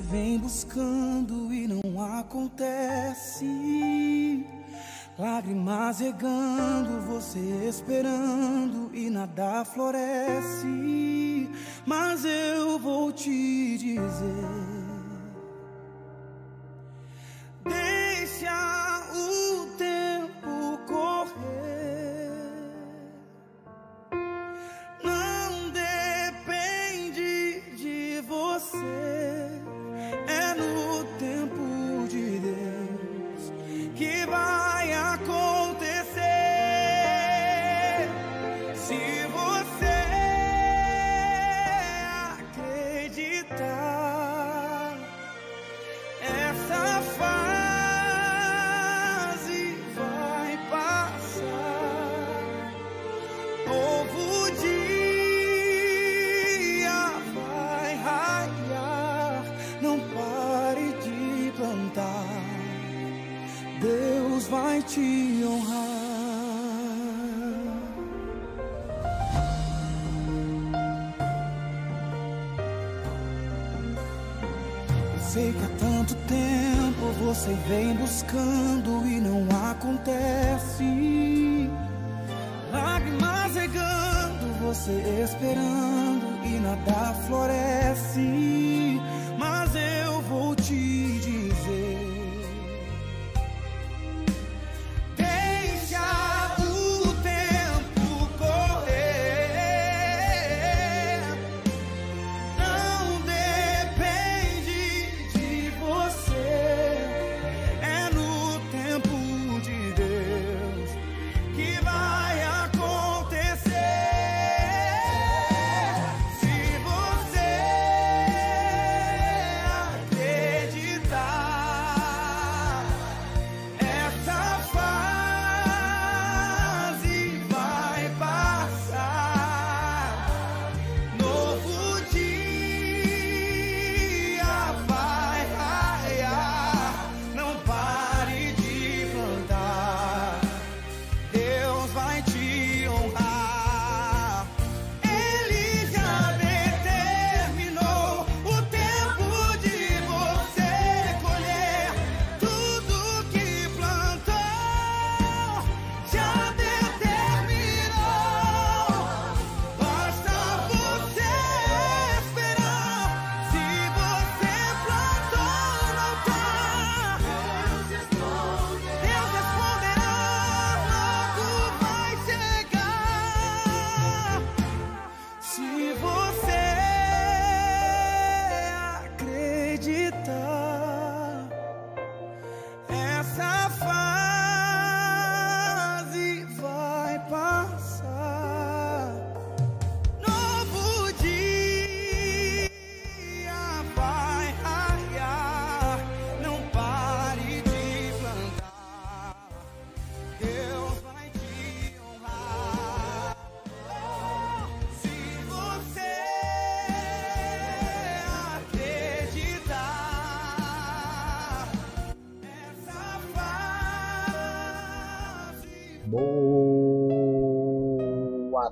vem buscando e não acontece. Lágrimas regando, você esperando e nada floresce. Mas eu vou te dizer. Deixa o tempo você vem buscando e não acontece. Lágrimas regando, você esperando e nada floresce.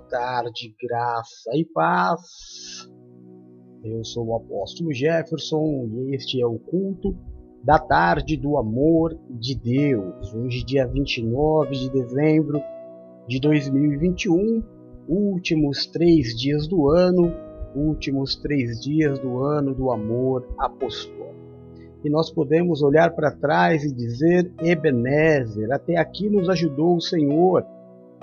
Tarde, graça e paz. Eu sou o apóstolo Jefferson e este é o culto da tarde do amor de Deus. Hoje, dia 29 de dezembro de 2021, últimos três dias do ano, últimos três dias do ano do amor apostólico. E nós podemos olhar para trás e dizer: Ebenezer, até aqui nos ajudou o Senhor.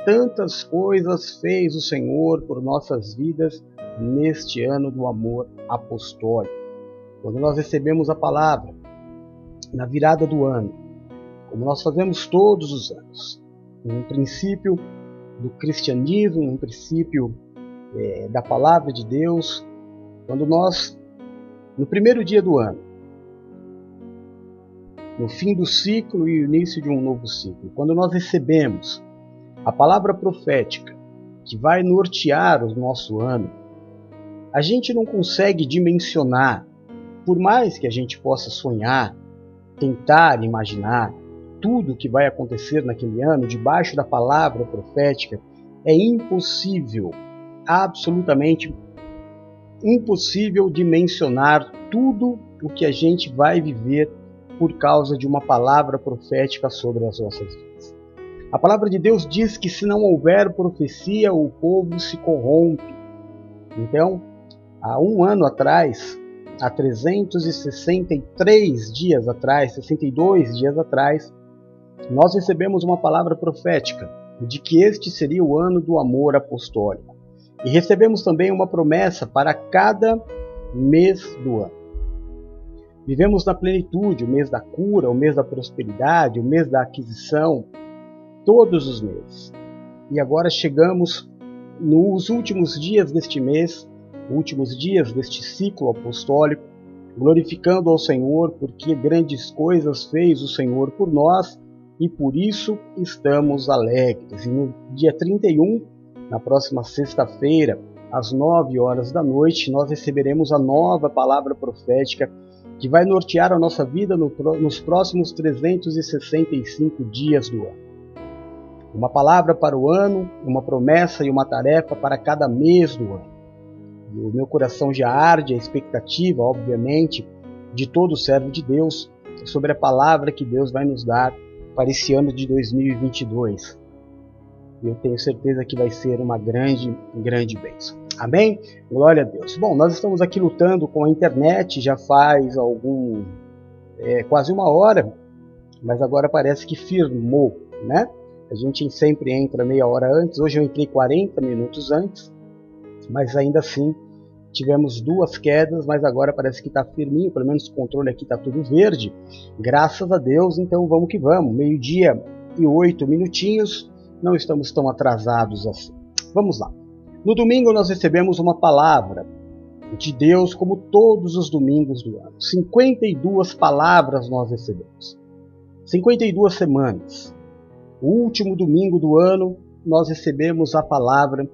Tantas coisas fez o Senhor por nossas vidas neste ano do amor apostólico. Quando nós recebemos a palavra na virada do ano, como nós fazemos todos os anos, um princípio do cristianismo, um princípio é, da palavra de Deus, quando nós, no primeiro dia do ano, no fim do ciclo e início de um novo ciclo, quando nós recebemos a palavra profética que vai nortear o nosso ano, a gente não consegue dimensionar, por mais que a gente possa sonhar, tentar imaginar tudo o que vai acontecer naquele ano debaixo da palavra profética, é impossível, absolutamente impossível dimensionar tudo o que a gente vai viver por causa de uma palavra profética sobre as nossas vidas. A palavra de Deus diz que se não houver profecia, o povo se corrompe. Então, há um ano atrás, há 363 dias atrás, 62 dias atrás, nós recebemos uma palavra profética de que este seria o ano do amor apostólico. E recebemos também uma promessa para cada mês do ano. Vivemos na plenitude, o mês da cura, o mês da prosperidade, o mês da aquisição, todos os meses. E agora chegamos nos últimos dias deste mês, últimos dias deste ciclo apostólico, glorificando ao Senhor, porque grandes coisas fez o Senhor por nós e por isso estamos alegres. E no dia 31, na próxima sexta-feira, às 9 horas da noite, nós receberemos a nova palavra profética que vai nortear a nossa vida no, nos próximos 365 dias do ano. Uma palavra para o ano, uma promessa e uma tarefa para cada mês do ano. E o meu coração já arde a expectativa, obviamente, de todo servo de Deus sobre a palavra que Deus vai nos dar para esse ano de 2022. E eu tenho certeza que vai ser uma grande, grande bênção. Amém? Glória a Deus. Bom, nós estamos aqui lutando com a internet já faz algum é, quase uma hora, mas agora parece que firmou, né? A gente sempre entra meia hora antes. Hoje eu entrei 40 minutos antes, mas ainda assim tivemos duas quedas, mas agora parece que está firminho, pelo menos o controle aqui está tudo verde. Graças a Deus, então vamos que vamos. Meio-dia e oito minutinhos, não estamos tão atrasados assim. Vamos lá. No domingo nós recebemos uma palavra de Deus, como todos os domingos do ano. 52 palavras nós recebemos. 52 semanas. O último domingo do ano nós recebemos a palavra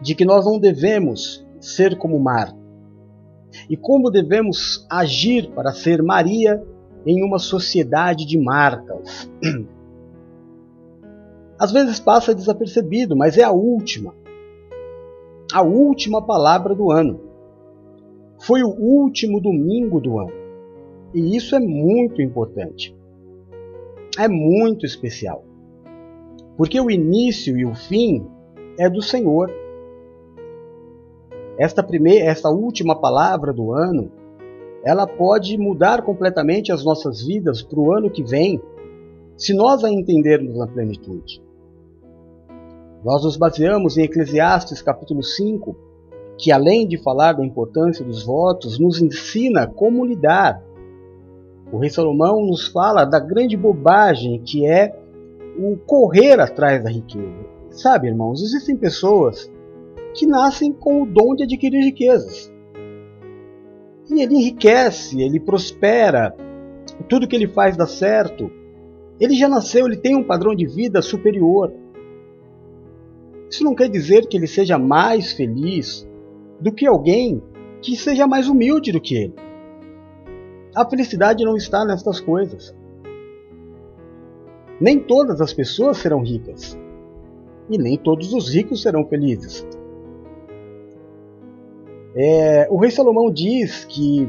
de que nós não devemos ser como Marta? E como devemos agir para ser Maria em uma sociedade de Martas? Às vezes passa desapercebido, mas é a última. A última palavra do ano. Foi o último domingo do ano. E isso é muito importante. É muito especial. Porque o início e o fim é do Senhor. Esta primeira, esta última palavra do ano, ela pode mudar completamente as nossas vidas para o ano que vem, se nós a entendermos na plenitude. Nós nos baseamos em Eclesiastes capítulo 5, que além de falar da importância dos votos, nos ensina como lidar. O rei Salomão nos fala da grande bobagem que é o correr atrás da riqueza. Sabe, irmãos, existem pessoas que nascem com o dom de adquirir riquezas. E ele enriquece, ele prospera, tudo que ele faz dá certo. Ele já nasceu, ele tem um padrão de vida superior. Isso não quer dizer que ele seja mais feliz do que alguém que seja mais humilde do que ele. A felicidade não está nestas coisas. Nem todas as pessoas serão ricas. E nem todos os ricos serão felizes. É, o rei Salomão diz que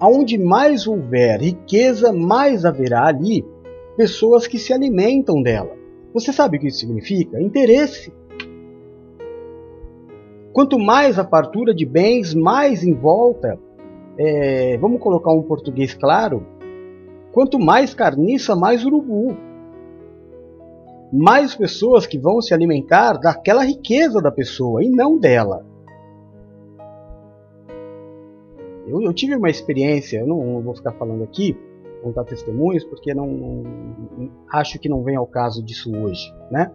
aonde mais houver riqueza, mais haverá ali pessoas que se alimentam dela. Você sabe o que isso significa? Interesse. Quanto mais a fartura de bens, mais em volta, é, vamos colocar um português claro, quanto mais carniça, mais urubu. Mais pessoas que vão se alimentar daquela riqueza da pessoa e não dela. Eu, eu tive uma experiência, eu não, não, vou ficar falando aqui, contar testemunhos, porque não, não, acho que não vem ao caso disso hoje, né?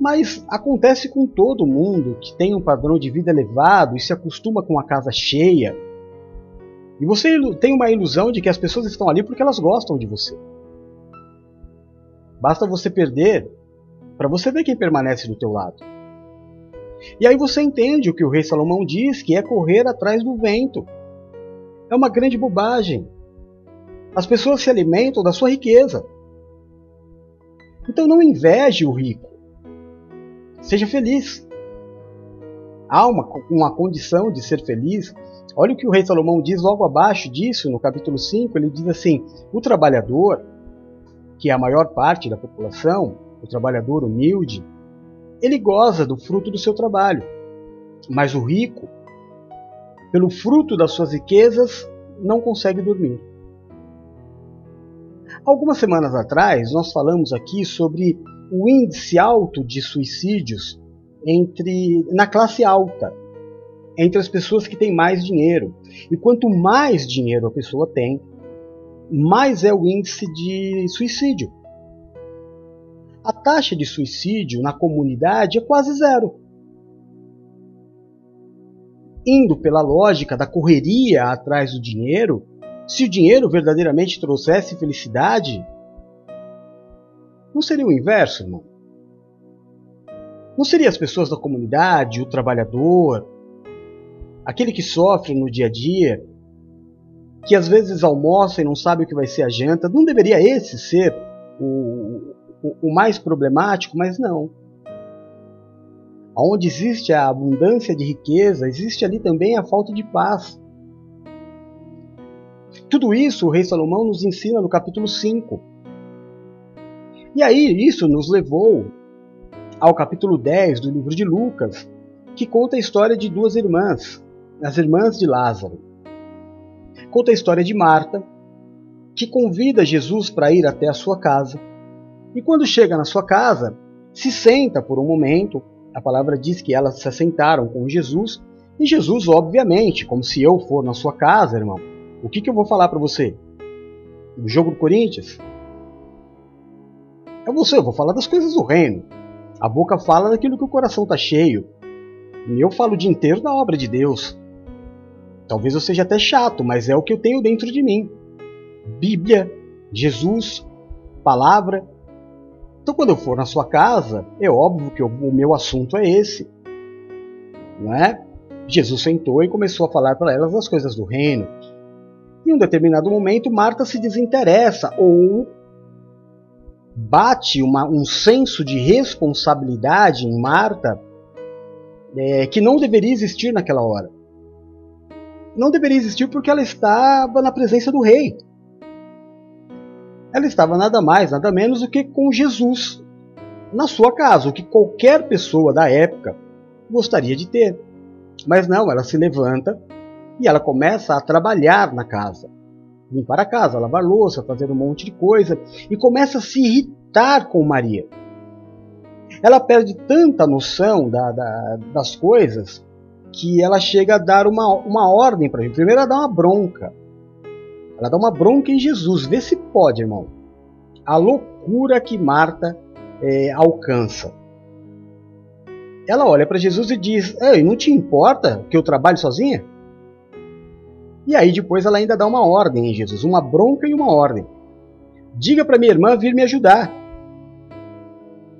Mas acontece com todo mundo que tem um padrão de vida elevado e se acostuma com a casa cheia. E você tem uma ilusão de que as pessoas estão ali porque elas gostam de você. Basta você perder para você ver quem permanece do teu lado. E aí você entende o que o rei Salomão diz, que é correr atrás do vento. É uma grande bobagem. As pessoas se alimentam da sua riqueza. Então não inveje o rico. Seja feliz. Há uma, uma condição de ser feliz. Olha o que o rei Salomão diz logo abaixo disso, no capítulo 5, ele diz assim: o trabalhador, que é a maior parte da população, o trabalhador humilde, ele goza do fruto do seu trabalho. Mas o rico, pelo fruto das suas riquezas, não consegue dormir. Algumas semanas atrás, nós falamos aqui sobre o índice alto de suicídios entre na classe alta, entre as pessoas que têm mais dinheiro. E quanto mais dinheiro a pessoa tem, mais é o índice de suicídio. A taxa de suicídio na comunidade é quase zero. Indo pela lógica da correria atrás do dinheiro, se o dinheiro verdadeiramente trouxesse felicidade, não seria o inverso, irmão? Não seria as pessoas da comunidade, o trabalhador, aquele que sofre no dia a dia, que às vezes almoça e não sabe o que vai ser a janta, não deveria esse ser o, o, o mais problemático? Mas não. Onde existe a abundância de riqueza, existe ali também a falta de paz. Tudo isso o rei Salomão nos ensina no capítulo 5. E aí isso nos levou ao capítulo 10 do livro de Lucas, que conta a história de duas irmãs, as irmãs de Lázaro. Conta a história de Marta, que convida Jesus para ir até a sua casa. E quando chega na sua casa, se senta por um momento. A palavra diz que elas se assentaram com Jesus. E Jesus, obviamente, como se eu for na sua casa, irmão, o que, que eu vou falar para você? Do jogo do Corinthians? É você, eu vou falar das coisas do reino. A boca fala daquilo que o coração está cheio. E eu falo o dia inteiro da obra de Deus. Talvez eu seja até chato, mas é o que eu tenho dentro de mim. Bíblia, Jesus, palavra. Então, quando eu for na sua casa, é óbvio que o meu assunto é esse. Não é? Jesus sentou e começou a falar para elas das coisas do reino. Em um determinado momento, Marta se desinteressa ou bate uma, um senso de responsabilidade em Marta é, que não deveria existir naquela hora. Não deveria existir porque ela estava na presença do rei. Ela estava nada mais, nada menos do que com Jesus na sua casa, o que qualquer pessoa da época gostaria de ter. Mas não, ela se levanta e ela começa a trabalhar na casa. Limpar a casa, lavar louça, fazer um monte de coisa. E começa a se irritar com Maria. Ela perde tanta noção da, da, das coisas que ela chega a dar uma, uma ordem para ele. Primeiro, ela dá uma bronca. Ela dá uma bronca em Jesus. Vê se pode, irmão. A loucura que Marta é, alcança. Ela olha para Jesus e diz: Ei, não te importa que eu trabalhe sozinha? E aí depois ela ainda dá uma ordem em Jesus, uma bronca e uma ordem. Diga para minha irmã vir me ajudar.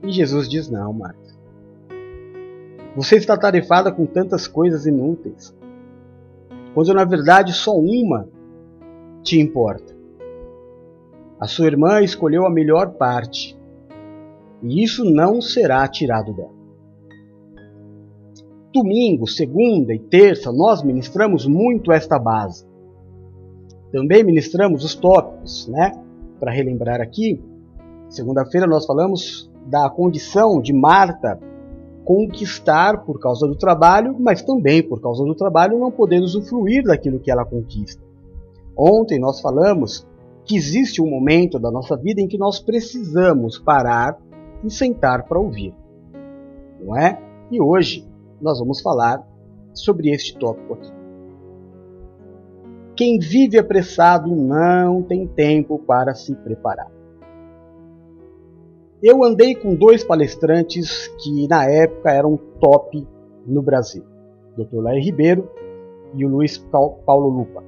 E Jesus diz: Não, Marta. Você está tarefada com tantas coisas inúteis, quando na verdade só uma te importa. A sua irmã escolheu a melhor parte, e isso não será tirado dela domingo, segunda e terça, nós ministramos muito esta base. Também ministramos os tópicos, né? Para relembrar aqui, segunda-feira nós falamos da condição de Marta conquistar por causa do trabalho, mas também por causa do trabalho não poder usufruir daquilo que ela conquista. Ontem nós falamos que existe um momento da nossa vida em que nós precisamos parar e sentar para ouvir. Não é? E hoje nós vamos falar sobre este tópico aqui. Quem vive apressado não tem tempo para se preparar. Eu andei com dois palestrantes que na época eram top no Brasil, o Dr. Lair Ribeiro e o Luiz Paulo Lupa.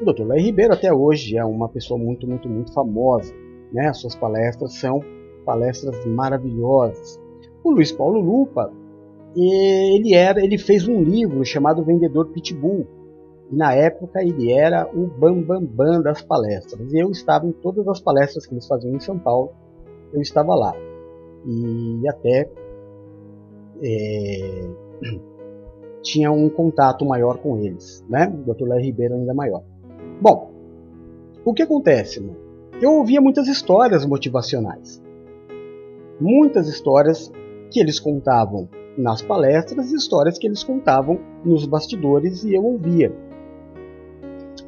O Dr. Lair Ribeiro até hoje é uma pessoa muito, muito, muito famosa. Né? Suas palestras são palestras maravilhosas. O Luiz Paulo Lupa e ele era, ele fez um livro chamado Vendedor Pitbull. E na época ele era o bambambam bam, bam das palestras. E eu estava em todas as palestras que eles faziam em São Paulo. Eu estava lá. E até é, tinha um contato maior com eles, né? O Dr. Larry Ribeiro ainda maior. Bom, o que acontece? Eu ouvia muitas histórias motivacionais, muitas histórias que eles contavam nas palestras e histórias que eles contavam nos bastidores e eu ouvia.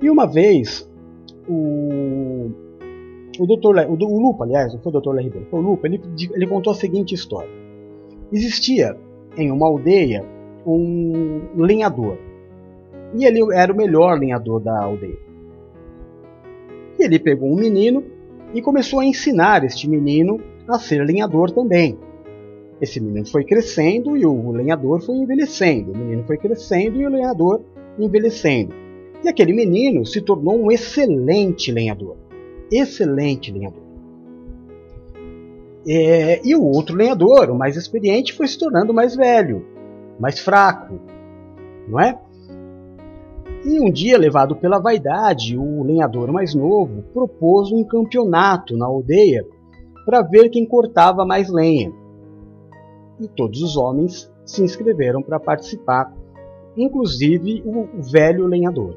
E uma vez o o doutor o, o Lupa, aliás, não foi o doutor Larry Ribeiro, foi o Lupa, ele, ele contou a seguinte história. Existia em uma aldeia um lenhador. E ele era o melhor lenhador da aldeia. E ele pegou um menino e começou a ensinar este menino a ser lenhador também. Esse menino foi crescendo e o lenhador foi envelhecendo. O menino foi crescendo e o lenhador envelhecendo. E aquele menino se tornou um excelente lenhador. Excelente lenhador. É, e o outro lenhador, o mais experiente, foi se tornando mais velho, mais fraco, não é? E um dia, levado pela vaidade, o lenhador mais novo propôs um campeonato na aldeia para ver quem cortava mais lenha. E todos os homens se inscreveram para participar, inclusive o velho lenhador.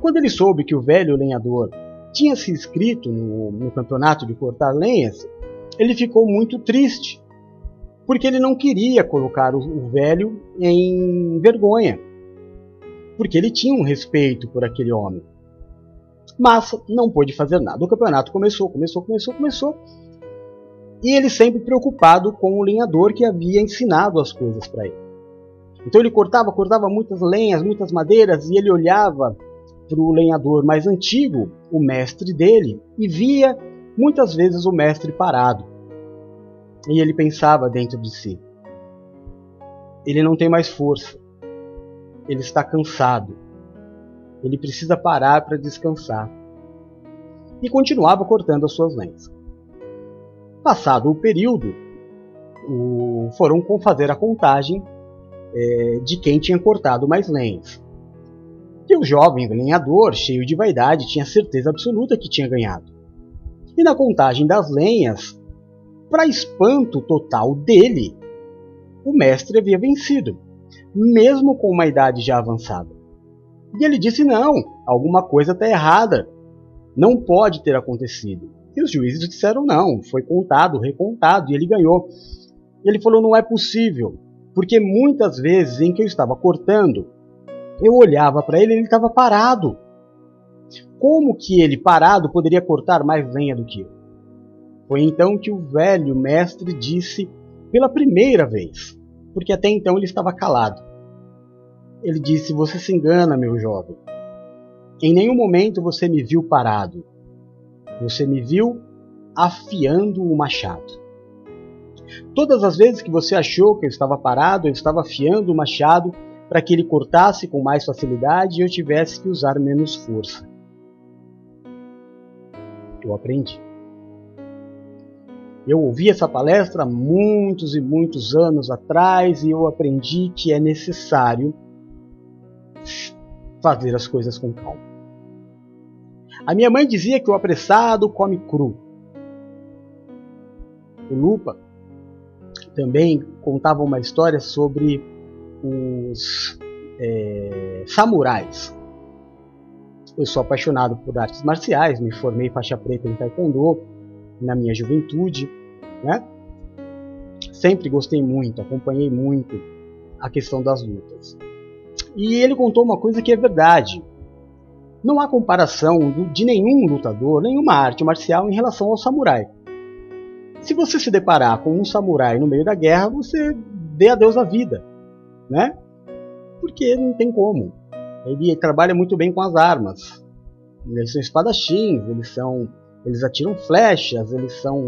Quando ele soube que o velho lenhador tinha se inscrito no, no campeonato de cortar lenhas, ele ficou muito triste, porque ele não queria colocar o, o velho em vergonha, porque ele tinha um respeito por aquele homem. Mas não pôde fazer nada. O campeonato começou, começou, começou, começou. E ele sempre preocupado com o lenhador que havia ensinado as coisas para ele. Então ele cortava, cortava muitas lenhas, muitas madeiras, e ele olhava para o lenhador mais antigo, o mestre dele, e via muitas vezes o mestre parado. E ele pensava dentro de si: ele não tem mais força, ele está cansado, ele precisa parar para descansar. E continuava cortando as suas lenhas. Passado o período, o, foram fazer a contagem é, de quem tinha cortado mais lenhas. E o jovem lenhador, cheio de vaidade, tinha certeza absoluta que tinha ganhado. E na contagem das lenhas, para espanto total dele, o mestre havia vencido, mesmo com uma idade já avançada. E ele disse: Não, alguma coisa está errada. Não pode ter acontecido. E os juízes disseram: Não, foi contado, recontado, e ele ganhou. E ele falou: Não é possível, porque muitas vezes em que eu estava cortando, eu olhava para ele e ele estava parado. Como que ele, parado, poderia cortar mais lenha do que eu? Foi então que o velho mestre disse pela primeira vez, porque até então ele estava calado. Ele disse: Você se engana, meu jovem. Em nenhum momento você me viu parado. Você me viu afiando o machado. Todas as vezes que você achou que eu estava parado, eu estava afiando o machado para que ele cortasse com mais facilidade e eu tivesse que usar menos força. Eu aprendi. Eu ouvi essa palestra muitos e muitos anos atrás e eu aprendi que é necessário fazer as coisas com calma. A minha mãe dizia que o apressado come cru. O Lupa também contava uma história sobre os é, samurais. Eu sou apaixonado por artes marciais, me formei faixa preta em taekwondo na minha juventude, né? Sempre gostei muito, acompanhei muito a questão das lutas. E ele contou uma coisa que é verdade. Não há comparação de nenhum lutador, nenhuma arte marcial em relação ao samurai. Se você se deparar com um samurai no meio da guerra, você dê adeus à vida né? Porque não tem como. Ele trabalha muito bem com as armas. Eles são espadachins, eles são eles atiram flechas, eles são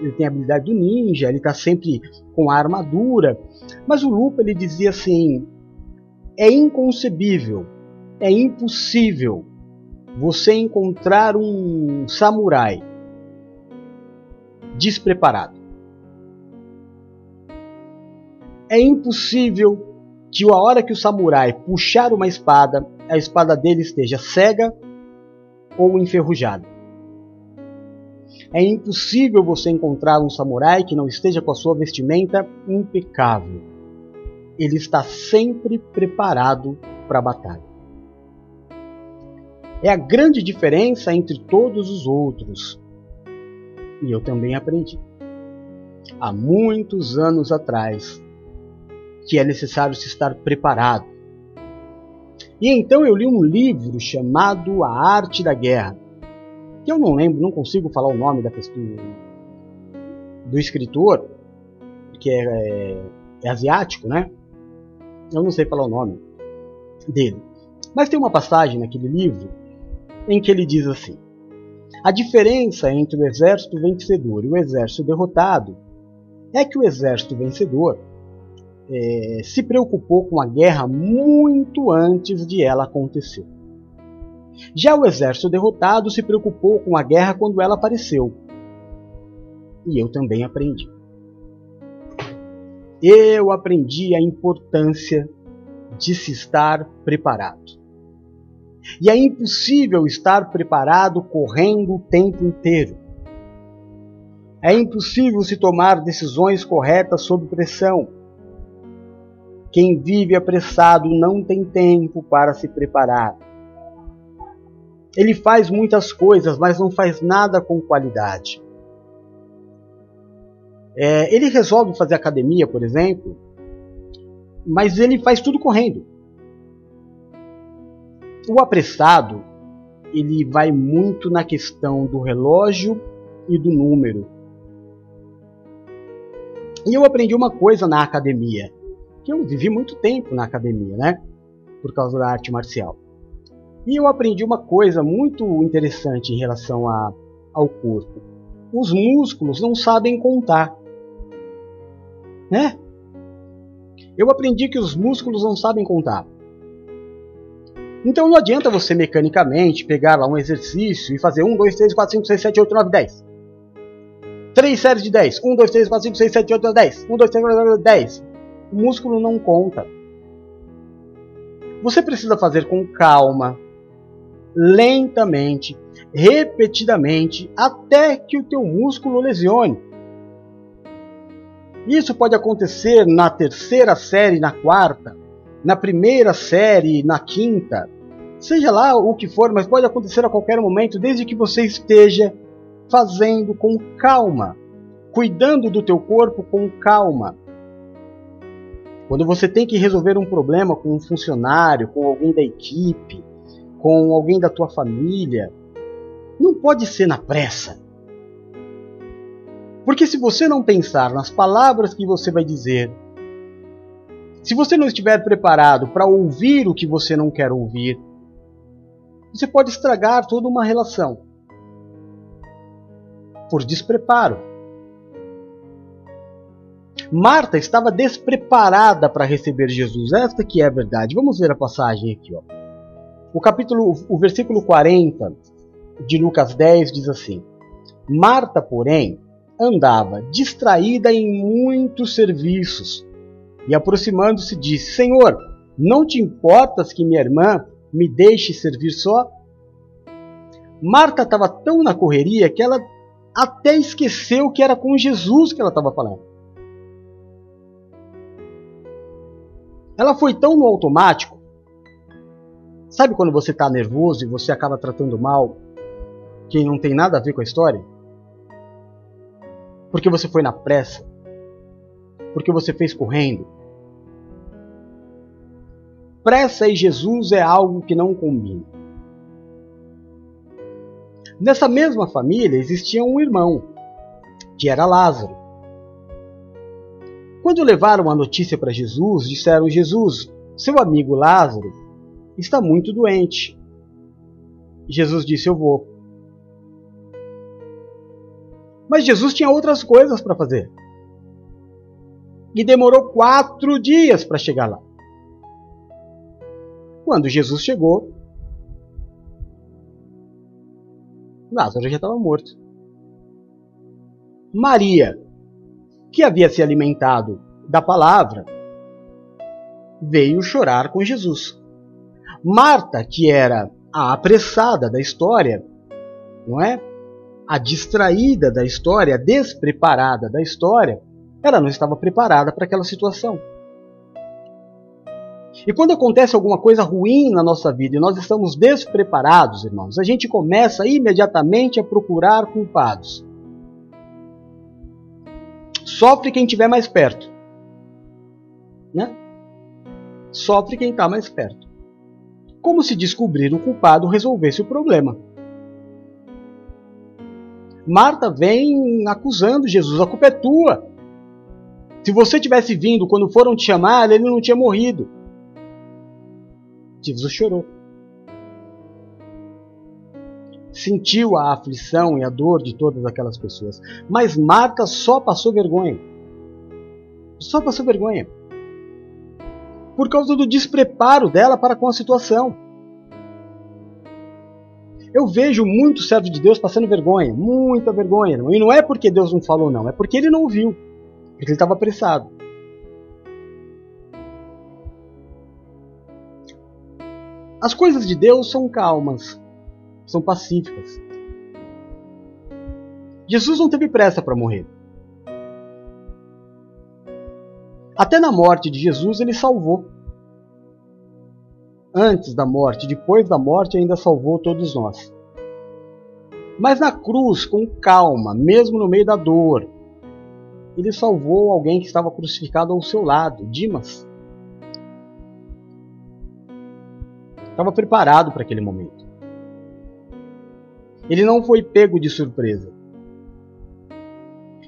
ele tem a habilidade do ninja, ele está sempre com a armadura. Mas o Lupa ele dizia assim: é inconcebível, é impossível você encontrar um samurai despreparado. É impossível que a hora que o samurai puxar uma espada, a espada dele esteja cega ou enferrujada. É impossível você encontrar um samurai que não esteja com a sua vestimenta impecável. ele está sempre preparado para a batalha. É a grande diferença entre todos os outros. E eu também aprendi. Há muitos anos atrás que é necessário se estar preparado. E então eu li um livro chamado A Arte da Guerra. Que eu não lembro, não consigo falar o nome da pessoa, do escritor, que é, é, é asiático, né? Eu não sei falar o nome dele. Mas tem uma passagem naquele livro em que ele diz assim: A diferença entre o exército vencedor e o exército derrotado é que o exército vencedor é, se preocupou com a guerra muito antes de ela acontecer. Já o exército derrotado se preocupou com a guerra quando ela apareceu. E eu também aprendi. Eu aprendi a importância de se estar preparado. E é impossível estar preparado correndo o tempo inteiro. É impossível se tomar decisões corretas sob pressão. Quem vive apressado não tem tempo para se preparar. Ele faz muitas coisas, mas não faz nada com qualidade. É, ele resolve fazer academia, por exemplo, mas ele faz tudo correndo. O apressado, ele vai muito na questão do relógio e do número. E eu aprendi uma coisa na academia, que eu vivi muito tempo na academia, né? Por causa da arte marcial. E eu aprendi uma coisa muito interessante em relação a, ao corpo. Os músculos não sabem contar. Né? Eu aprendi que os músculos não sabem contar. Então não adianta você mecanicamente pegar lá um exercício e fazer 1, 2, 3, 4, 5, 6, 7, 8, 9, 10. Três séries de 10. 1, 2, 3, 4, 5, 6, 7, 8, 9, 10. 1, 2, 3, 4, 5, 10. O músculo não conta. Você precisa fazer com calma, lentamente, repetidamente, até que o teu músculo lesione. Isso pode acontecer na terceira série, na quarta, na primeira série, na quinta, seja lá o que for, mas pode acontecer a qualquer momento, desde que você esteja fazendo com calma, cuidando do teu corpo com calma. Quando você tem que resolver um problema com um funcionário, com alguém da equipe, com alguém da tua família, não pode ser na pressa. Porque se você não pensar nas palavras que você vai dizer, se você não estiver preparado para ouvir o que você não quer ouvir, você pode estragar toda uma relação por despreparo. Marta estava despreparada para receber Jesus. Esta que é a verdade. Vamos ver a passagem aqui, ó. O capítulo, o versículo 40 de Lucas 10 diz assim: Marta, porém, andava distraída em muitos serviços e, aproximando-se, disse: Senhor, não te importas que minha irmã me deixe servir só? Marta estava tão na correria que ela até esqueceu que era com Jesus que ela estava falando. Ela foi tão no automático. Sabe quando você está nervoso e você acaba tratando mal quem não tem nada a ver com a história? Porque você foi na pressa. Porque você fez correndo. Pressa e Jesus é algo que não combina. Nessa mesma família existia um irmão, que era Lázaro. Quando levaram a notícia para Jesus, disseram: Jesus, seu amigo Lázaro está muito doente. Jesus disse: Eu vou. Mas Jesus tinha outras coisas para fazer. E demorou quatro dias para chegar lá. Quando Jesus chegou, Lázaro já estava morto. Maria, que havia se alimentado da palavra, veio chorar com Jesus. Marta, que era a apressada da história, não é? a distraída da história, a despreparada da história, ela não estava preparada para aquela situação. E quando acontece alguma coisa ruim na nossa vida e nós estamos despreparados, irmãos, a gente começa imediatamente a procurar culpados. Sofre quem estiver mais perto. Né? Sofre quem está mais perto. Como se descobrir o culpado resolvesse o problema. Marta vem acusando Jesus, a culpa é tua. Se você tivesse vindo quando foram te chamar, ele não tinha morrido. Jesus chorou. Sentiu a aflição e a dor de todas aquelas pessoas. Mas Marta só passou vergonha. Só passou vergonha. Por causa do despreparo dela para com a situação. Eu vejo muito servo de Deus passando vergonha, muita vergonha. E não é porque Deus não falou, não, é porque ele não viu, porque ele estava apressado. As coisas de Deus são calmas, são pacíficas. Jesus não teve pressa para morrer. Até na morte de Jesus ele salvou. Antes da morte, depois da morte, ainda salvou todos nós. Mas na cruz, com calma, mesmo no meio da dor, ele salvou alguém que estava crucificado ao seu lado, Dimas. Estava preparado para aquele momento. Ele não foi pego de surpresa.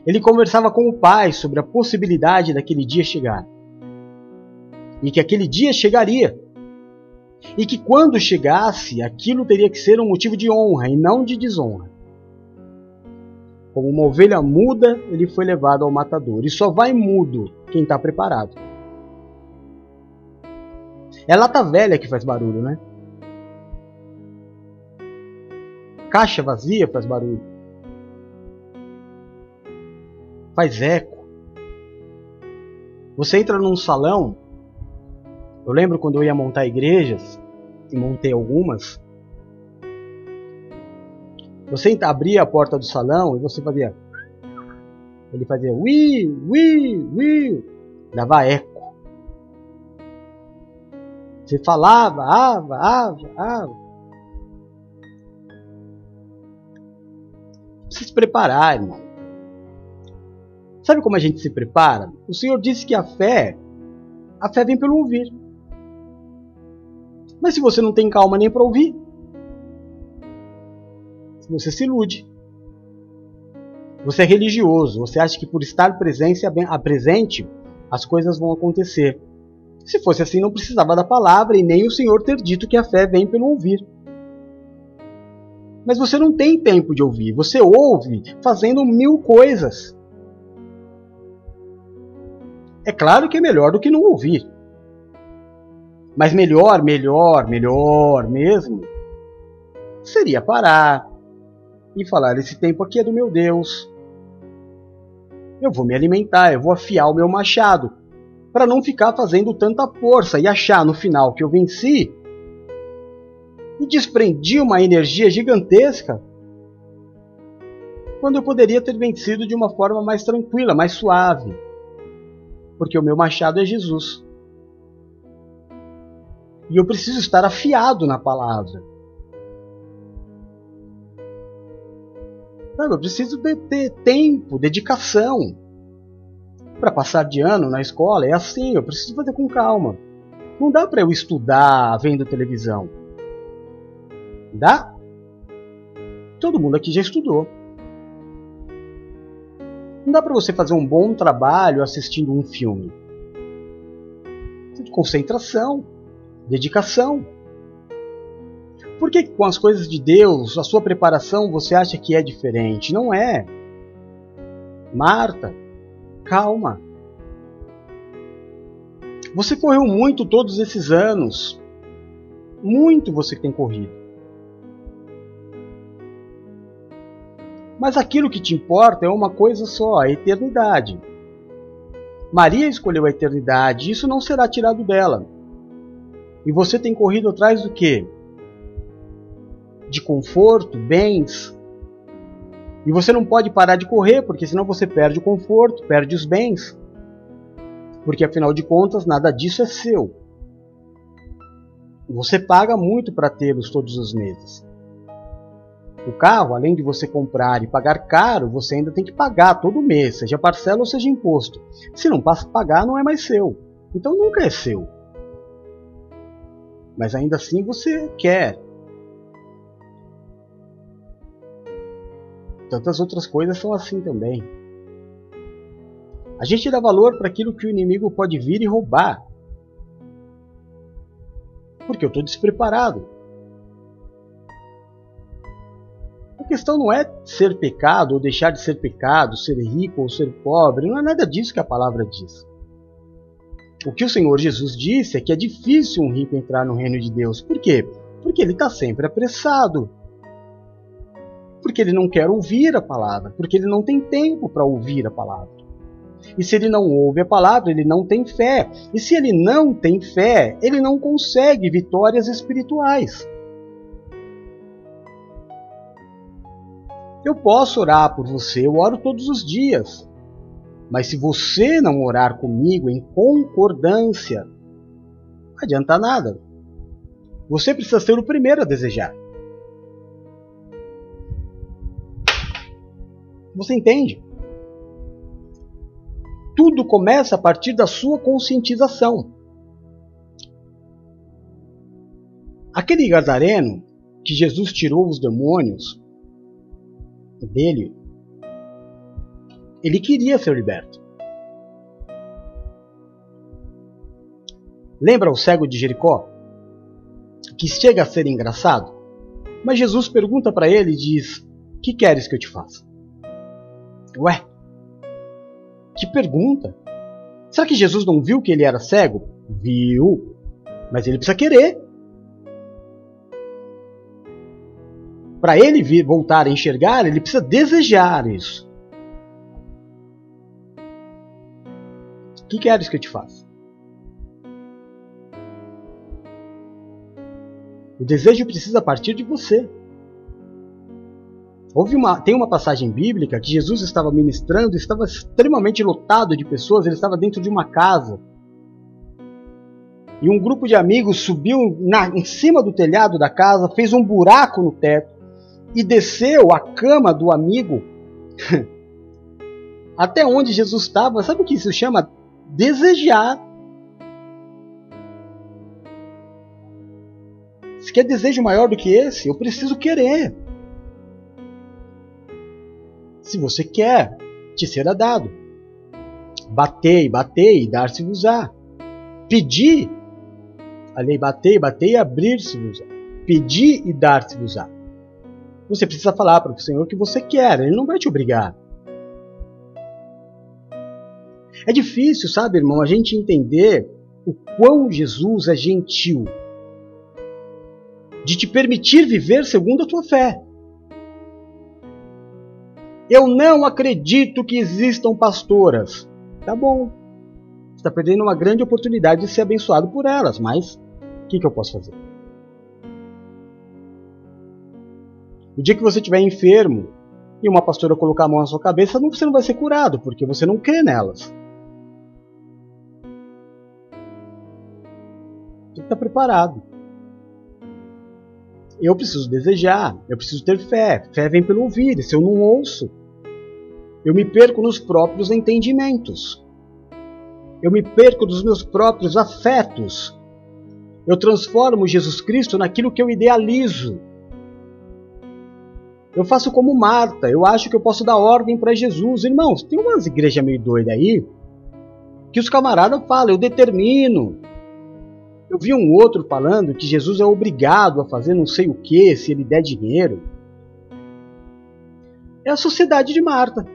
Ele conversava com o pai sobre a possibilidade daquele dia chegar. E que aquele dia chegaria. E que quando chegasse, aquilo teria que ser um motivo de honra e não de desonra. Como uma ovelha muda, ele foi levado ao matador. E só vai mudo quem está preparado. É lata velha que faz barulho, né? Caixa vazia faz barulho. Faz eco. Você entra num salão. Eu lembro quando eu ia montar igrejas, e montei algumas. Você abria a porta do salão e você fazia. Ele fazia ui, ui, ui. Dava eco. Você falava, ava, ava, ava. Precisa se preparar, irmão. Sabe como a gente se prepara? O Senhor disse que a fé, a fé vem pelo ouvir. Mas se você não tem calma nem para ouvir, você se ilude. Você é religioso, você acha que por estar presente, as coisas vão acontecer. Se fosse assim, não precisava da palavra e nem o Senhor ter dito que a fé vem pelo ouvir. Mas você não tem tempo de ouvir, você ouve fazendo mil coisas. É claro que é melhor do que não ouvir. Mas melhor, melhor, melhor mesmo seria parar e falar: esse tempo aqui é do meu Deus. Eu vou me alimentar, eu vou afiar o meu machado para não ficar fazendo tanta força e achar no final que eu venci e desprendi uma energia gigantesca quando eu poderia ter vencido de uma forma mais tranquila, mais suave. Porque o meu machado é Jesus. E eu preciso estar afiado na palavra. Eu preciso ter, ter tempo, dedicação. Para passar de ano na escola é assim, eu preciso fazer com calma. Não dá para eu estudar vendo televisão. Dá? Todo mundo aqui já estudou. Não dá para você fazer um bom trabalho assistindo um filme. Precisa de concentração, dedicação. Por que com as coisas de Deus, a sua preparação, você acha que é diferente? Não é. Marta, calma. Você correu muito todos esses anos. Muito você tem corrido. Mas aquilo que te importa é uma coisa só, a eternidade. Maria escolheu a eternidade, isso não será tirado dela. E você tem corrido atrás do que? De conforto, bens. E você não pode parar de correr, porque senão você perde o conforto, perde os bens. Porque afinal de contas, nada disso é seu. você paga muito para tê-los todos os meses. O carro, além de você comprar e pagar caro, você ainda tem que pagar todo mês, seja parcela ou seja imposto. Se não passa a pagar, não é mais seu. Então nunca é seu. Mas ainda assim você quer. Tantas outras coisas são assim também. A gente dá valor para aquilo que o inimigo pode vir e roubar. Porque eu estou despreparado. questão não é ser pecado ou deixar de ser pecado, ser rico ou ser pobre, não é nada disso que a palavra diz. O que o Senhor Jesus disse é que é difícil um rico entrar no reino de Deus. Por quê? Porque ele está sempre apressado. Porque ele não quer ouvir a palavra. Porque ele não tem tempo para ouvir a palavra. E se ele não ouve a palavra, ele não tem fé. E se ele não tem fé, ele não consegue vitórias espirituais. Eu posso orar por você, eu oro todos os dias. Mas se você não orar comigo em concordância, não adianta nada. Você precisa ser o primeiro a desejar. Você entende? Tudo começa a partir da sua conscientização. Aquele Gadareno que Jesus tirou os demônios, dele, ele queria ser liberto. Lembra o cego de Jericó? Que chega a ser engraçado, mas Jesus pergunta para ele e diz: Que queres que eu te faça? Ué, que pergunta! Será que Jesus não viu que ele era cego? Viu, mas ele precisa querer. Para ele vir, voltar a enxergar, ele precisa desejar isso. O que queres que eu te faça? O desejo precisa partir de você. Houve uma, tem uma passagem bíblica que Jesus estava ministrando, estava extremamente lotado de pessoas, ele estava dentro de uma casa. E um grupo de amigos subiu na, em cima do telhado da casa, fez um buraco no teto e desceu a cama do amigo até onde Jesus estava. Sabe o que isso chama? Desejar. Se quer desejo maior do que esse, eu preciso querer. Se você quer, te será dado. Batei, batei, dar-se-vos-á. Pedi, a lei batei, batei, abrir-se-vos-á. Pedi e dar-se-vos-á. Você precisa falar para o Senhor o que você quer, Ele não vai te obrigar. É difícil, sabe, irmão, a gente entender o quão Jesus é gentil de te permitir viver segundo a tua fé. Eu não acredito que existam pastoras. Tá bom. Você está perdendo uma grande oportunidade de ser abençoado por elas, mas o que, que eu posso fazer? O dia que você estiver enfermo e uma pastora colocar a mão na sua cabeça, você não vai ser curado, porque você não crê nelas. Tem que estar preparado. Eu preciso desejar, eu preciso ter fé. Fé vem pelo ouvir, e se eu não ouço, eu me perco nos próprios entendimentos. Eu me perco dos meus próprios afetos. Eu transformo Jesus Cristo naquilo que eu idealizo. Eu faço como Marta, eu acho que eu posso dar ordem para Jesus. Irmãos, tem umas igrejas meio doidas aí que os camaradas falam, eu determino. Eu vi um outro falando que Jesus é obrigado a fazer não sei o que se ele der dinheiro. É a sociedade de Marta.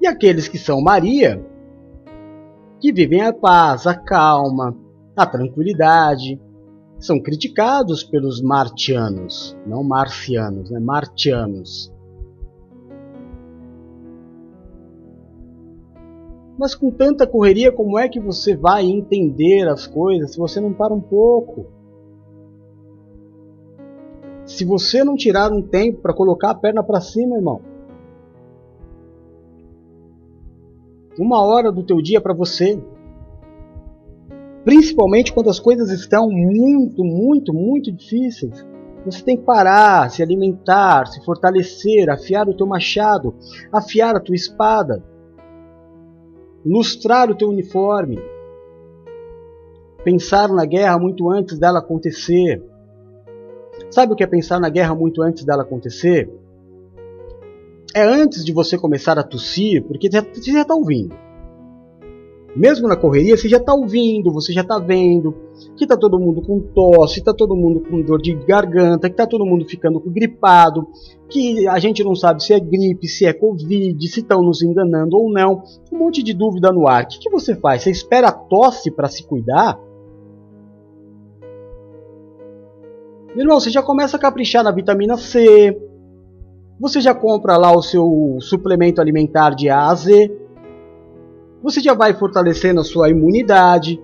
E aqueles que são Maria, que vivem a paz, a calma, a tranquilidade, são criticados pelos martianos, não marcianos, né? martianos. Mas com tanta correria, como é que você vai entender as coisas se você não para um pouco? Se você não tirar um tempo para colocar a perna para cima, irmão. Uma hora do teu dia para você. Principalmente quando as coisas estão muito, muito, muito difíceis. Você tem que parar, se alimentar, se fortalecer, afiar o teu machado, afiar a tua espada, lustrar o teu uniforme, pensar na guerra muito antes dela acontecer. Sabe o que é pensar na guerra muito antes dela acontecer? É antes de você começar a tossir, porque você já está ouvindo. Mesmo na correria, você já está ouvindo, você já está vendo que está todo mundo com tosse, está todo mundo com dor de garganta, que está todo mundo ficando gripado, que a gente não sabe se é gripe, se é covid, se estão nos enganando ou não. Um monte de dúvida no ar. O que, que você faz? Você espera a tosse para se cuidar? Meu irmão, você já começa a caprichar na vitamina C, você já compra lá o seu suplemento alimentar de A a Z, você já vai fortalecendo a sua imunidade,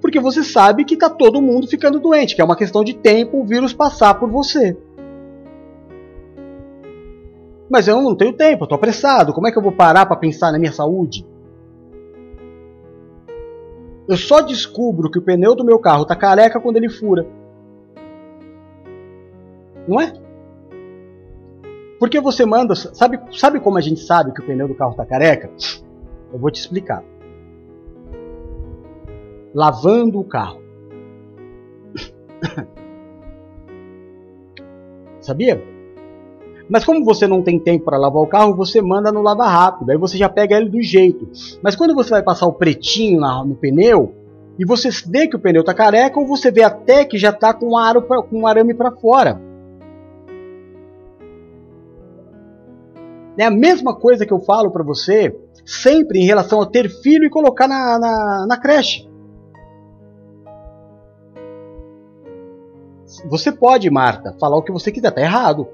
porque você sabe que está todo mundo ficando doente, que é uma questão de tempo o vírus passar por você. Mas eu não tenho tempo, eu estou apressado, como é que eu vou parar para pensar na minha saúde? Eu só descubro que o pneu do meu carro está careca quando ele fura. Não é? Porque você manda. Sabe, sabe como a gente sabe que o pneu do carro está careca? Eu vou te explicar. Lavando o carro. Sabia? Mas como você não tem tempo para lavar o carro, você manda no lava rápido. Aí você já pega ele do jeito. Mas quando você vai passar o pretinho no pneu, e você vê que o pneu está careca, ou você vê até que já está com, com arame para fora. É a mesma coisa que eu falo para você sempre em relação a ter filho e colocar na, na, na creche. Você pode, Marta, falar o que você quiser, tá errado.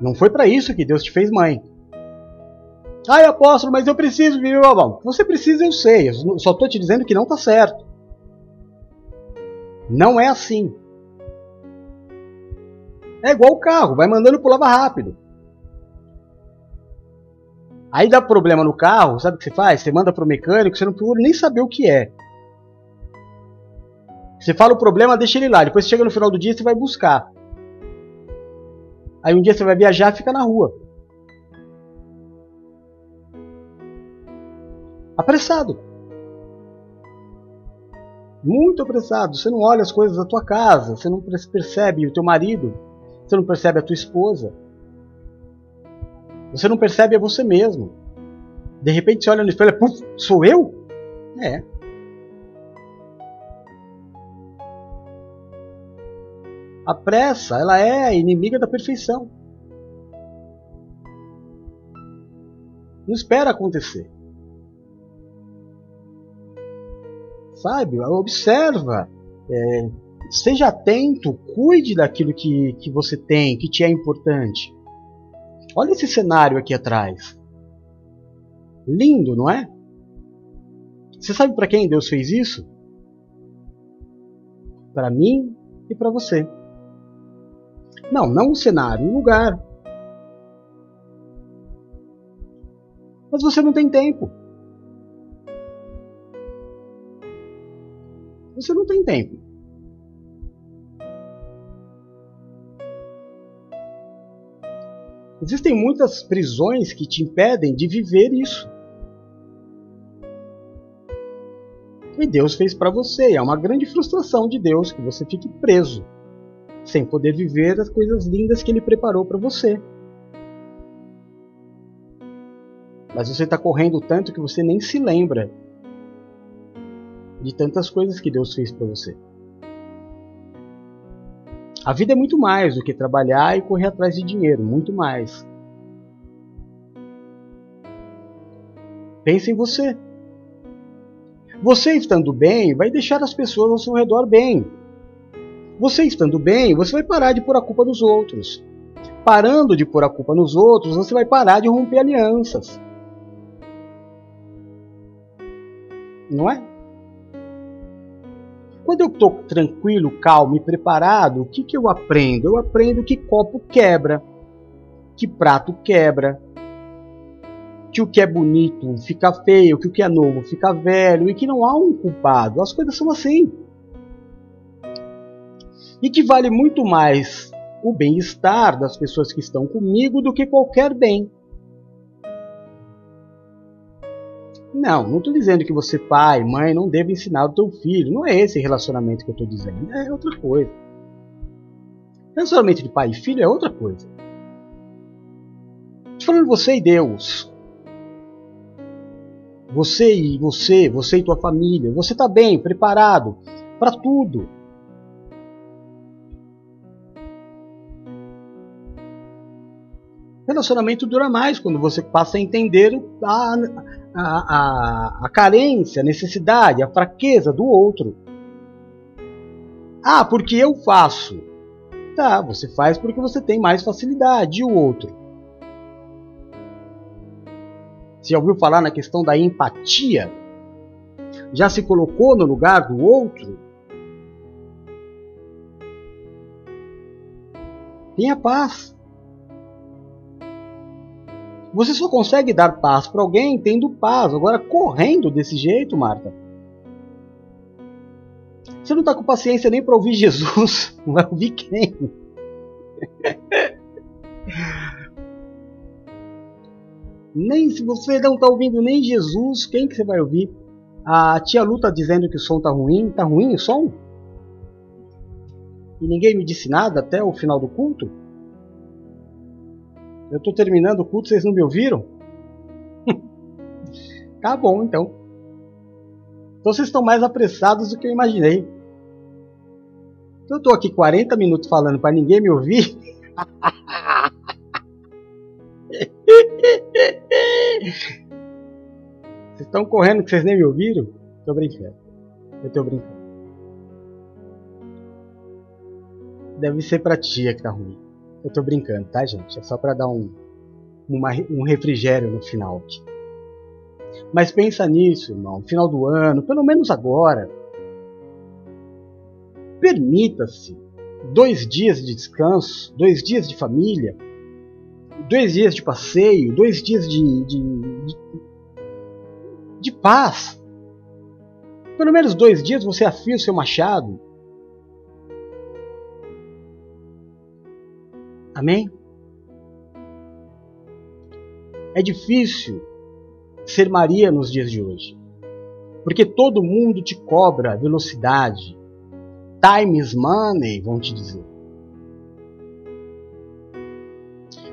Não foi para isso que Deus te fez mãe. Ai, apóstolo, mas eu preciso viver babão. Você precisa, eu sei. Eu só estou te dizendo que não está certo. Não é assim. É igual o carro, vai mandando pro lava rápido. Aí dá problema no carro, sabe o que você faz? Você manda pro mecânico, você não procura nem saber o que é. Você fala o problema, deixa ele lá. Depois chega no final do dia você vai buscar. Aí um dia você vai viajar fica na rua. Apressado. Muito apressado. Você não olha as coisas da tua casa, você não percebe o teu marido, você não percebe a tua esposa. Você não percebe a você mesmo. De repente você olha no espelho e puf, sou eu? É. A pressa, ela é a inimiga da perfeição. Não espera acontecer. Sabe? Observa. É, seja atento, cuide daquilo que, que você tem, que te é importante. Olha esse cenário aqui atrás. Lindo, não é? Você sabe para quem Deus fez isso? Para mim e para você. Não, não o cenário, o lugar. Mas você não tem tempo. Você não tem tempo. Existem muitas prisões que te impedem de viver isso. E Deus fez para você. É uma grande frustração de Deus que você fique preso, sem poder viver as coisas lindas que Ele preparou para você. Mas você está correndo tanto que você nem se lembra de tantas coisas que Deus fez para você. A vida é muito mais do que trabalhar e correr atrás de dinheiro, muito mais. Pense em você. Você estando bem vai deixar as pessoas ao seu redor bem. Você estando bem, você vai parar de pôr a culpa nos outros. Parando de pôr a culpa nos outros, você vai parar de romper alianças. Não é? Quando eu estou tranquilo, calmo e preparado, o que, que eu aprendo? Eu aprendo que copo quebra, que prato quebra, que o que é bonito fica feio, que o que é novo fica velho e que não há um culpado. As coisas são assim. E que vale muito mais o bem-estar das pessoas que estão comigo do que qualquer bem. Não, não estou dizendo que você, pai, mãe, não deve ensinar o teu filho. Não é esse relacionamento que eu estou dizendo. É outra coisa. Relacionamento de pai e filho é outra coisa. Estou falando você e Deus. Você e você, você e tua família. Você está bem, preparado para tudo. Relacionamento dura mais quando você passa a entender a, a, a, a carência, a necessidade, a fraqueza do outro. Ah, porque eu faço. Tá, você faz porque você tem mais facilidade. E o outro? Você já ouviu falar na questão da empatia? Já se colocou no lugar do outro? Tenha paz. Você só consegue dar paz para alguém tendo paz. Agora, correndo desse jeito, Marta. Você não está com paciência nem para ouvir Jesus. Vai ouvir quem? nem se você não está ouvindo nem Jesus, quem que você vai ouvir? A tia Lu está dizendo que o som está ruim. Está ruim o som? E ninguém me disse nada até o final do culto? Eu estou terminando o culto, vocês não me ouviram? tá bom, então. Então vocês estão mais apressados do que eu imaginei. Então eu estou aqui 40 minutos falando para ninguém me ouvir. Vocês estão correndo que vocês nem me ouviram? Tô brincando. Eu tô brincando. Deve ser pra tia que tá ruim. Eu tô brincando, tá, gente? É só para dar um, uma, um refrigério no final aqui. Mas pensa nisso, irmão. Final do ano, pelo menos agora. Permita-se dois dias de descanso, dois dias de família, dois dias de passeio, dois dias de, de, de, de paz. Pelo menos dois dias você afia o seu machado, Amém? É difícil ser Maria nos dias de hoje, porque todo mundo te cobra velocidade. Time is money, vão te dizer.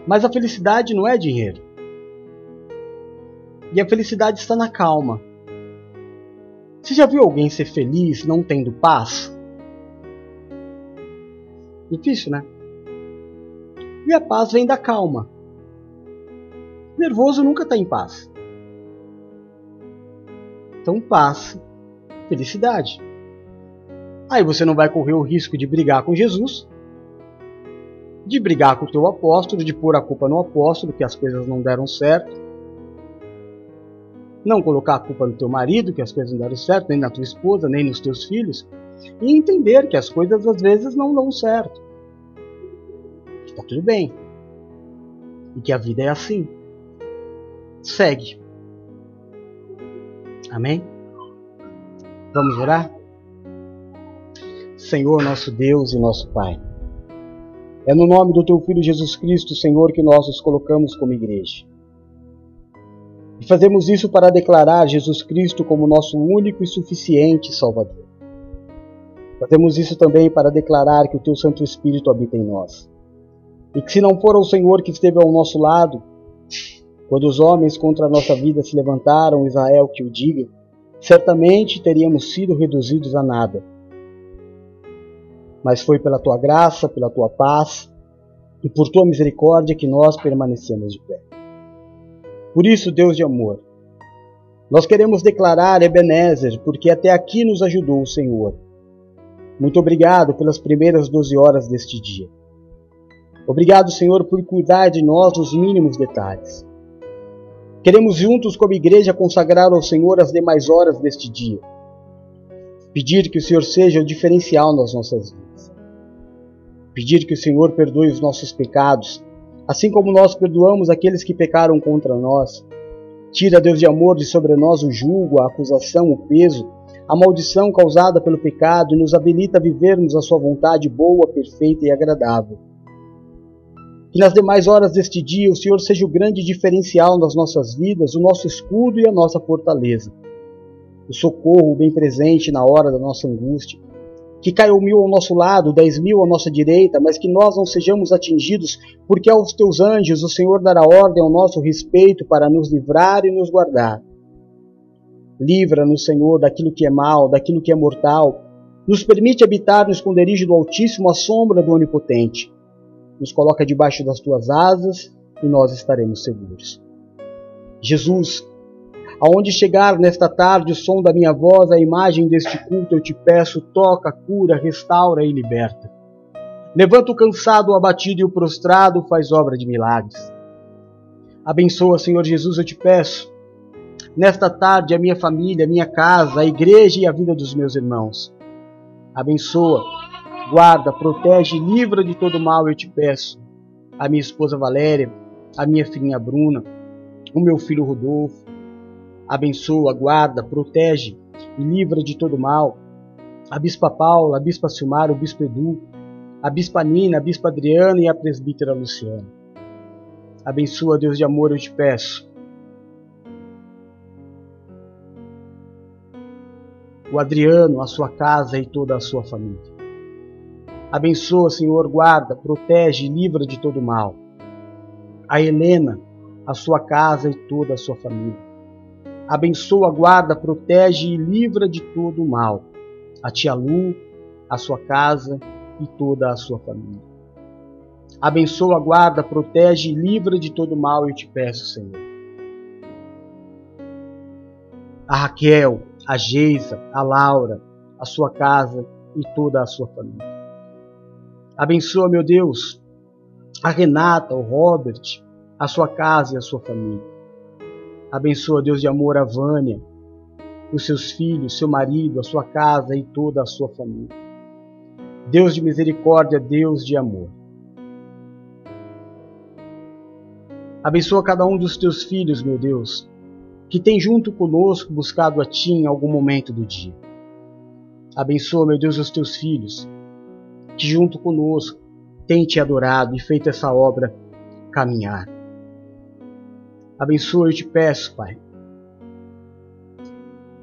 Mas a felicidade não é dinheiro. E a felicidade está na calma. Você já viu alguém ser feliz não tendo paz? Difícil, né? E a paz vem da calma. Nervoso nunca está em paz. Então, paz, felicidade. Aí você não vai correr o risco de brigar com Jesus, de brigar com o teu apóstolo, de pôr a culpa no apóstolo, que as coisas não deram certo. Não colocar a culpa no teu marido, que as coisas não deram certo, nem na tua esposa, nem nos teus filhos. E entender que as coisas às vezes não dão certo tá tudo bem. E que a vida é assim. Segue. Amém? Vamos orar? Senhor, nosso Deus e nosso Pai. É no nome do Teu Filho Jesus Cristo, Senhor, que nós nos colocamos como igreja. E fazemos isso para declarar Jesus Cristo como nosso único e suficiente Salvador. Fazemos isso também para declarar que o Teu Santo Espírito habita em nós e que se não for o Senhor que esteve ao nosso lado, quando os homens contra a nossa vida se levantaram, Israel que o diga, certamente teríamos sido reduzidos a nada. Mas foi pela tua graça, pela tua paz e por tua misericórdia que nós permanecemos de pé. Por isso, Deus de amor, nós queremos declarar Ebenezer, porque até aqui nos ajudou o Senhor. Muito obrigado pelas primeiras doze horas deste dia. Obrigado, Senhor, por cuidar de nós nos mínimos detalhes. Queremos juntos, como igreja, consagrar ao Senhor as demais horas deste dia. Pedir que o Senhor seja o diferencial nas nossas vidas. Pedir que o Senhor perdoe os nossos pecados, assim como nós perdoamos aqueles que pecaram contra nós. Tira, Deus de amor, de sobre nós o julgo, a acusação, o peso, a maldição causada pelo pecado e nos habilita a vivermos a Sua vontade boa, perfeita e agradável. Que nas demais horas deste dia o Senhor seja o grande diferencial nas nossas vidas, o nosso escudo e a nossa fortaleza. O socorro bem presente na hora da nossa angústia que caiam mil ao nosso lado, dez mil à nossa direita, mas que nós não sejamos atingidos, porque aos teus anjos o Senhor dará ordem ao nosso respeito para nos livrar e nos guardar. Livra-nos, Senhor, daquilo que é mal, daquilo que é mortal. Nos permite habitar no esconderijo do Altíssimo à sombra do Onipotente. Nos coloca debaixo das tuas asas e nós estaremos seguros. Jesus, Aonde chegar nesta tarde o som da minha voz, a imagem deste culto, eu te peço, toca, cura, restaura e liberta. Levanta o cansado, o abatido e o prostrado, faz obra de milagres. Abençoa, Senhor Jesus, eu te peço, nesta tarde a minha família, a minha casa, a igreja e a vida dos meus irmãos. Abençoa, guarda, protege e livra de todo mal, eu te peço. A minha esposa Valéria, a minha filhinha Bruna, o meu filho Rodolfo, abençoa, guarda, protege e livra de todo mal. A Bispa Paula, a Bispa Silmar, o Bispo Edu, a Bispa Nina, a Bispa Adriana e a Presbítera Luciana. Abençoa, Deus de amor, eu te peço. O Adriano, a sua casa e toda a sua família. Abençoa, Senhor, guarda, protege e livra de todo mal. A Helena, a sua casa e toda a sua família abençoa, guarda, protege e livra de todo mal. A tia Lu, a sua casa e toda a sua família. Abençoa, guarda, protege e livra de todo mal, eu te peço, Senhor. A Raquel, a Geisa, a Laura, a sua casa e toda a sua família. Abençoa, meu Deus, a Renata, o Robert, a sua casa e a sua família. Abençoa, Deus de amor, a Vânia, os seus filhos, seu marido, a sua casa e toda a sua família. Deus de misericórdia, Deus de amor. Abençoa cada um dos teus filhos, meu Deus, que tem junto conosco buscado a Ti em algum momento do dia. Abençoa, meu Deus, os teus filhos, que junto conosco têm Te adorado e feito essa obra caminhar. Abençoa, eu te peço, Pai.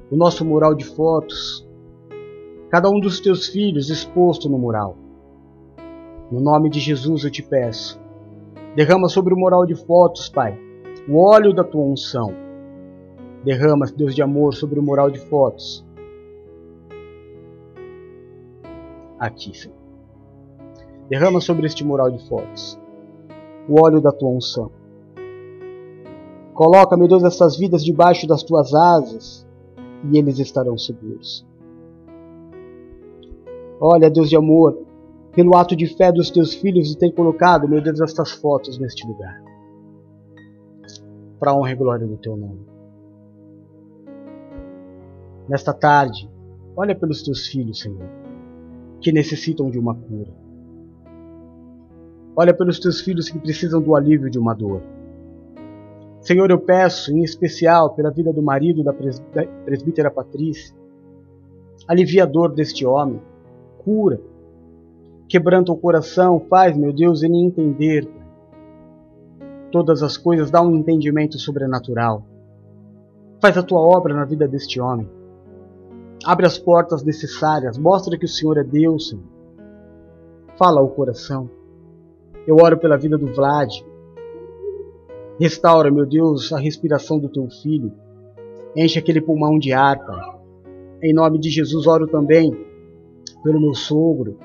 O nosso mural de fotos, cada um dos teus filhos exposto no mural. No nome de Jesus eu te peço. Derrama sobre o mural de fotos, Pai, o óleo da tua unção. Derrama, Deus de amor, sobre o mural de fotos. Aqui, Senhor. Derrama sobre este mural de fotos o óleo da tua unção. Coloca, meu Deus, essas vidas debaixo das tuas asas e eles estarão seguros. Olha, Deus de amor, pelo ato de fé dos teus filhos de ter colocado, meu Deus, estas fotos neste lugar. Para honra e glória do teu nome. Nesta tarde, olha pelos teus filhos, Senhor, que necessitam de uma cura. Olha pelos teus filhos que precisam do alívio de uma dor. Senhor, eu peço, em especial, pela vida do marido da presbítera Patrícia, alivia a dor deste homem, cura, quebranta o coração, faz, meu Deus, ele entender todas as coisas, dá um entendimento sobrenatural. Faz a tua obra na vida deste homem. Abre as portas necessárias, mostra que o Senhor é Deus, Senhor. Fala ao coração. Eu oro pela vida do Vlad, Restaura, meu Deus, a respiração do teu filho. Enche aquele pulmão de ar, Pai. Em nome de Jesus, oro também pelo meu sogro,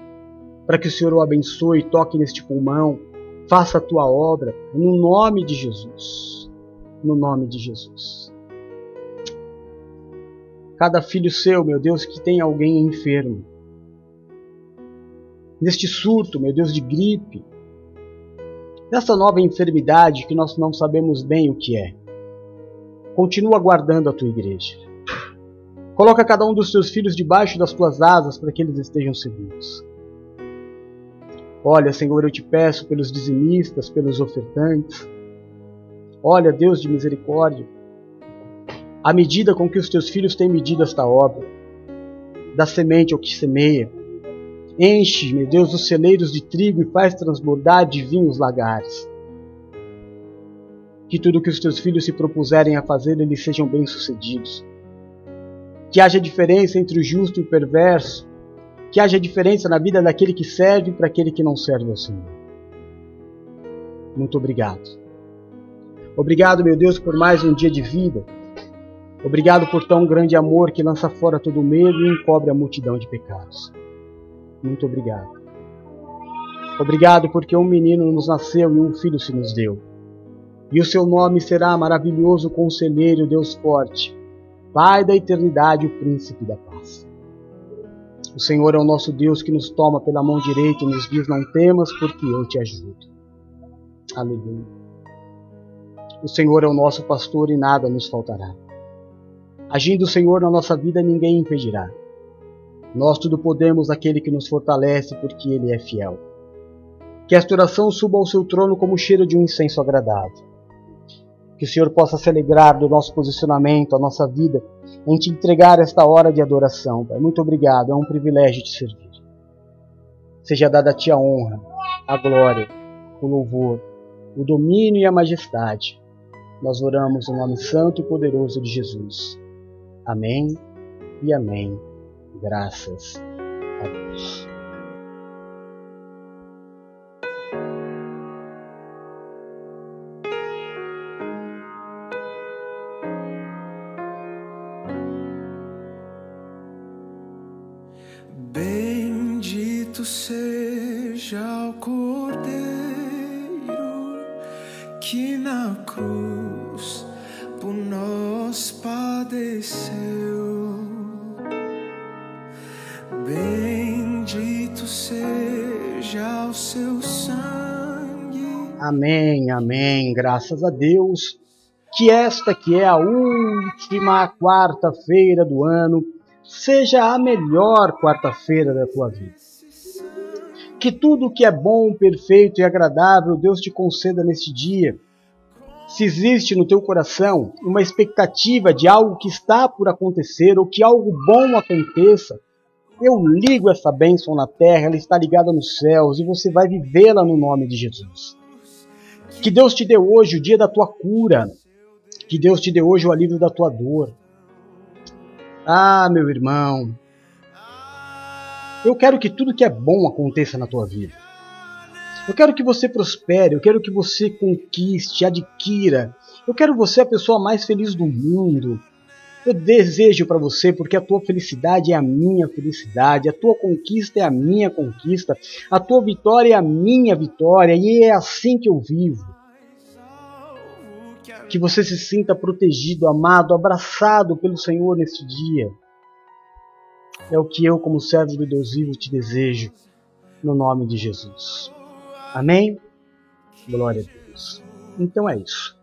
para que o Senhor o abençoe, toque neste pulmão, faça a tua obra, no nome de Jesus. No nome de Jesus. Cada filho seu, meu Deus, que tem alguém enfermo. Neste surto, meu Deus, de gripe, dessa nova enfermidade que nós não sabemos bem o que é. Continua guardando a tua igreja. Coloca cada um dos teus filhos debaixo das tuas asas para que eles estejam seguros. Olha, Senhor, eu te peço pelos dizimistas, pelos ofertantes. Olha, Deus de misericórdia, a medida com que os teus filhos têm medido esta obra, da semente ao que semeia. Enche, meu Deus, os celeiros de trigo e faz transbordar de vinho os lagares. Que tudo que os teus filhos se propuserem a fazer, eles sejam bem-sucedidos. Que haja diferença entre o justo e o perverso. Que haja diferença na vida daquele que serve para aquele que não serve ao Senhor. Muito obrigado. Obrigado, meu Deus, por mais um dia de vida. Obrigado por tão grande amor que lança fora todo medo e encobre a multidão de pecados. Muito obrigado. Obrigado porque um menino nos nasceu e um filho se nos deu. E o seu nome será maravilhoso conselheiro, Deus forte, Pai da eternidade, o príncipe da paz. O Senhor é o nosso Deus que nos toma pela mão direita e nos diz: Não temas, porque eu te ajudo. Aleluia. O Senhor é o nosso pastor e nada nos faltará. Agindo o Senhor na nossa vida, ninguém impedirá. Nós tudo podemos aquele que nos fortalece, porque Ele é fiel. Que esta oração suba ao seu trono como o cheiro de um incenso agradável. Que o Senhor possa se alegrar do nosso posicionamento, a nossa vida, em te entregar esta hora de adoração. Pai. Muito obrigado, é um privilégio te servir. Seja dada a ti a honra, a glória, o louvor, o domínio e a majestade. Nós oramos no nome santo e poderoso de Jesus. Amém e amém. Graças a Deus. Amém, amém. Graças a Deus. Que esta que é a última quarta-feira do ano seja a melhor quarta-feira da tua vida. Que tudo que é bom, perfeito e agradável Deus te conceda neste dia se existe no teu coração uma expectativa de algo que está por acontecer ou que algo bom aconteça, eu ligo essa bênção na terra, ela está ligada nos céus e você vai vivê-la no nome de Jesus. Que Deus te dê hoje o dia da tua cura, que Deus te dê hoje o alívio da tua dor. Ah, meu irmão, eu quero que tudo que é bom aconteça na tua vida. Eu quero que você prospere, eu quero que você conquiste, adquira. Eu quero você a pessoa mais feliz do mundo. Eu desejo para você porque a tua felicidade é a minha felicidade, a tua conquista é a minha conquista, a tua vitória é a minha vitória e é assim que eu vivo. Que você se sinta protegido, amado, abraçado pelo Senhor neste dia. É o que eu, como servo do Deus vivo, te desejo, no nome de Jesus. Amém? Glória a Deus. Então é isso.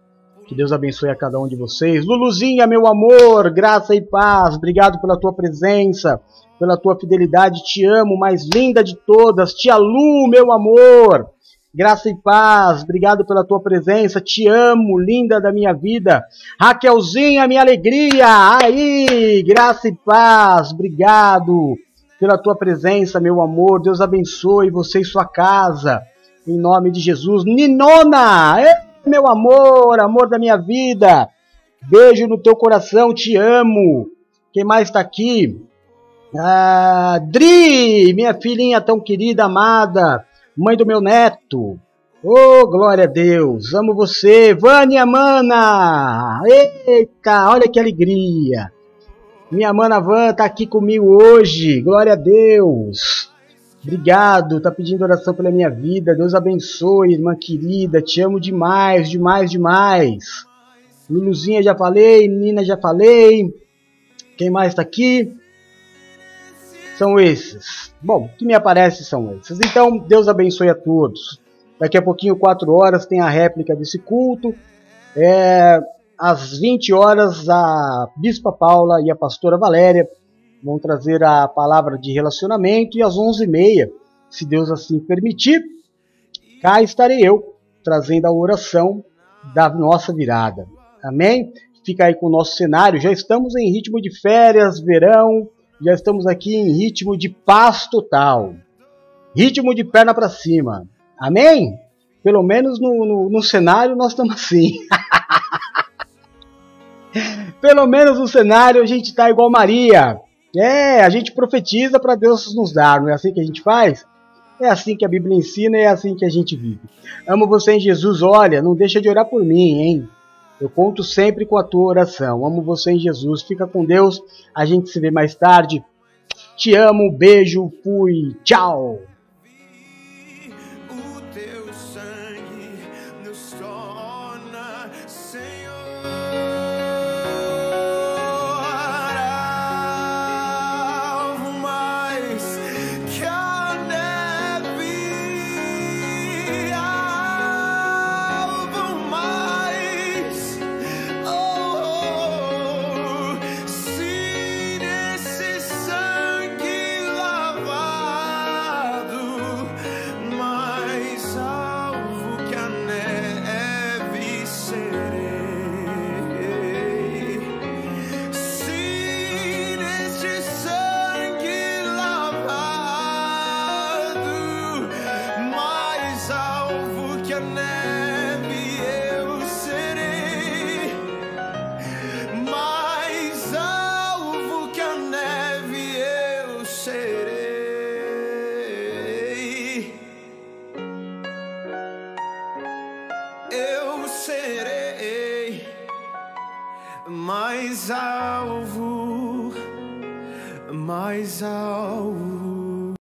Que Deus abençoe a cada um de vocês. Luluzinha, meu amor, graça e paz. Obrigado pela tua presença, pela tua fidelidade. Te amo, mais linda de todas. Tia Lu, meu amor. Graça e paz, obrigado pela tua presença, te amo, linda da minha vida. Raquelzinha, minha alegria, aí, graça e paz, obrigado pela tua presença, meu amor. Deus abençoe você e sua casa em nome de Jesus. Ninona, meu amor, amor da minha vida, beijo no teu coração, te amo. Quem mais está aqui? Ah, Dri, minha filhinha tão querida, amada, mãe do meu neto. Oh, glória a Deus, amo você. Vânia Mana, eita, olha que alegria. Minha mana Van está aqui comigo hoje, glória a Deus. Obrigado, tá pedindo oração pela minha vida. Deus abençoe, irmã querida. Te amo demais, demais, demais. Luluzinha já falei, Nina já falei. Quem mais tá aqui? São esses. Bom, que me aparece são esses. Então, Deus abençoe a todos. Daqui a pouquinho, 4 horas, tem a réplica desse culto. É, às 20 horas, a Bispa Paula e a Pastora Valéria vão trazer a palavra de relacionamento e às 11h30, se Deus assim permitir, cá estarei eu trazendo a oração da nossa virada. Amém? fica aí com o nosso cenário. Já estamos em ritmo de férias, verão, já estamos aqui em ritmo de paz total. Ritmo de perna para cima. Amém? Pelo menos no, no, no cenário nós estamos assim. Pelo menos no cenário a gente está igual Maria. É, a gente profetiza para Deus nos dar, não é assim que a gente faz? É assim que a Bíblia ensina e é assim que a gente vive. Amo você em Jesus, olha, não deixa de orar por mim, hein? Eu conto sempre com a tua oração. Amo você em Jesus. Fica com Deus. A gente se vê mais tarde. Te amo, beijo, fui, tchau.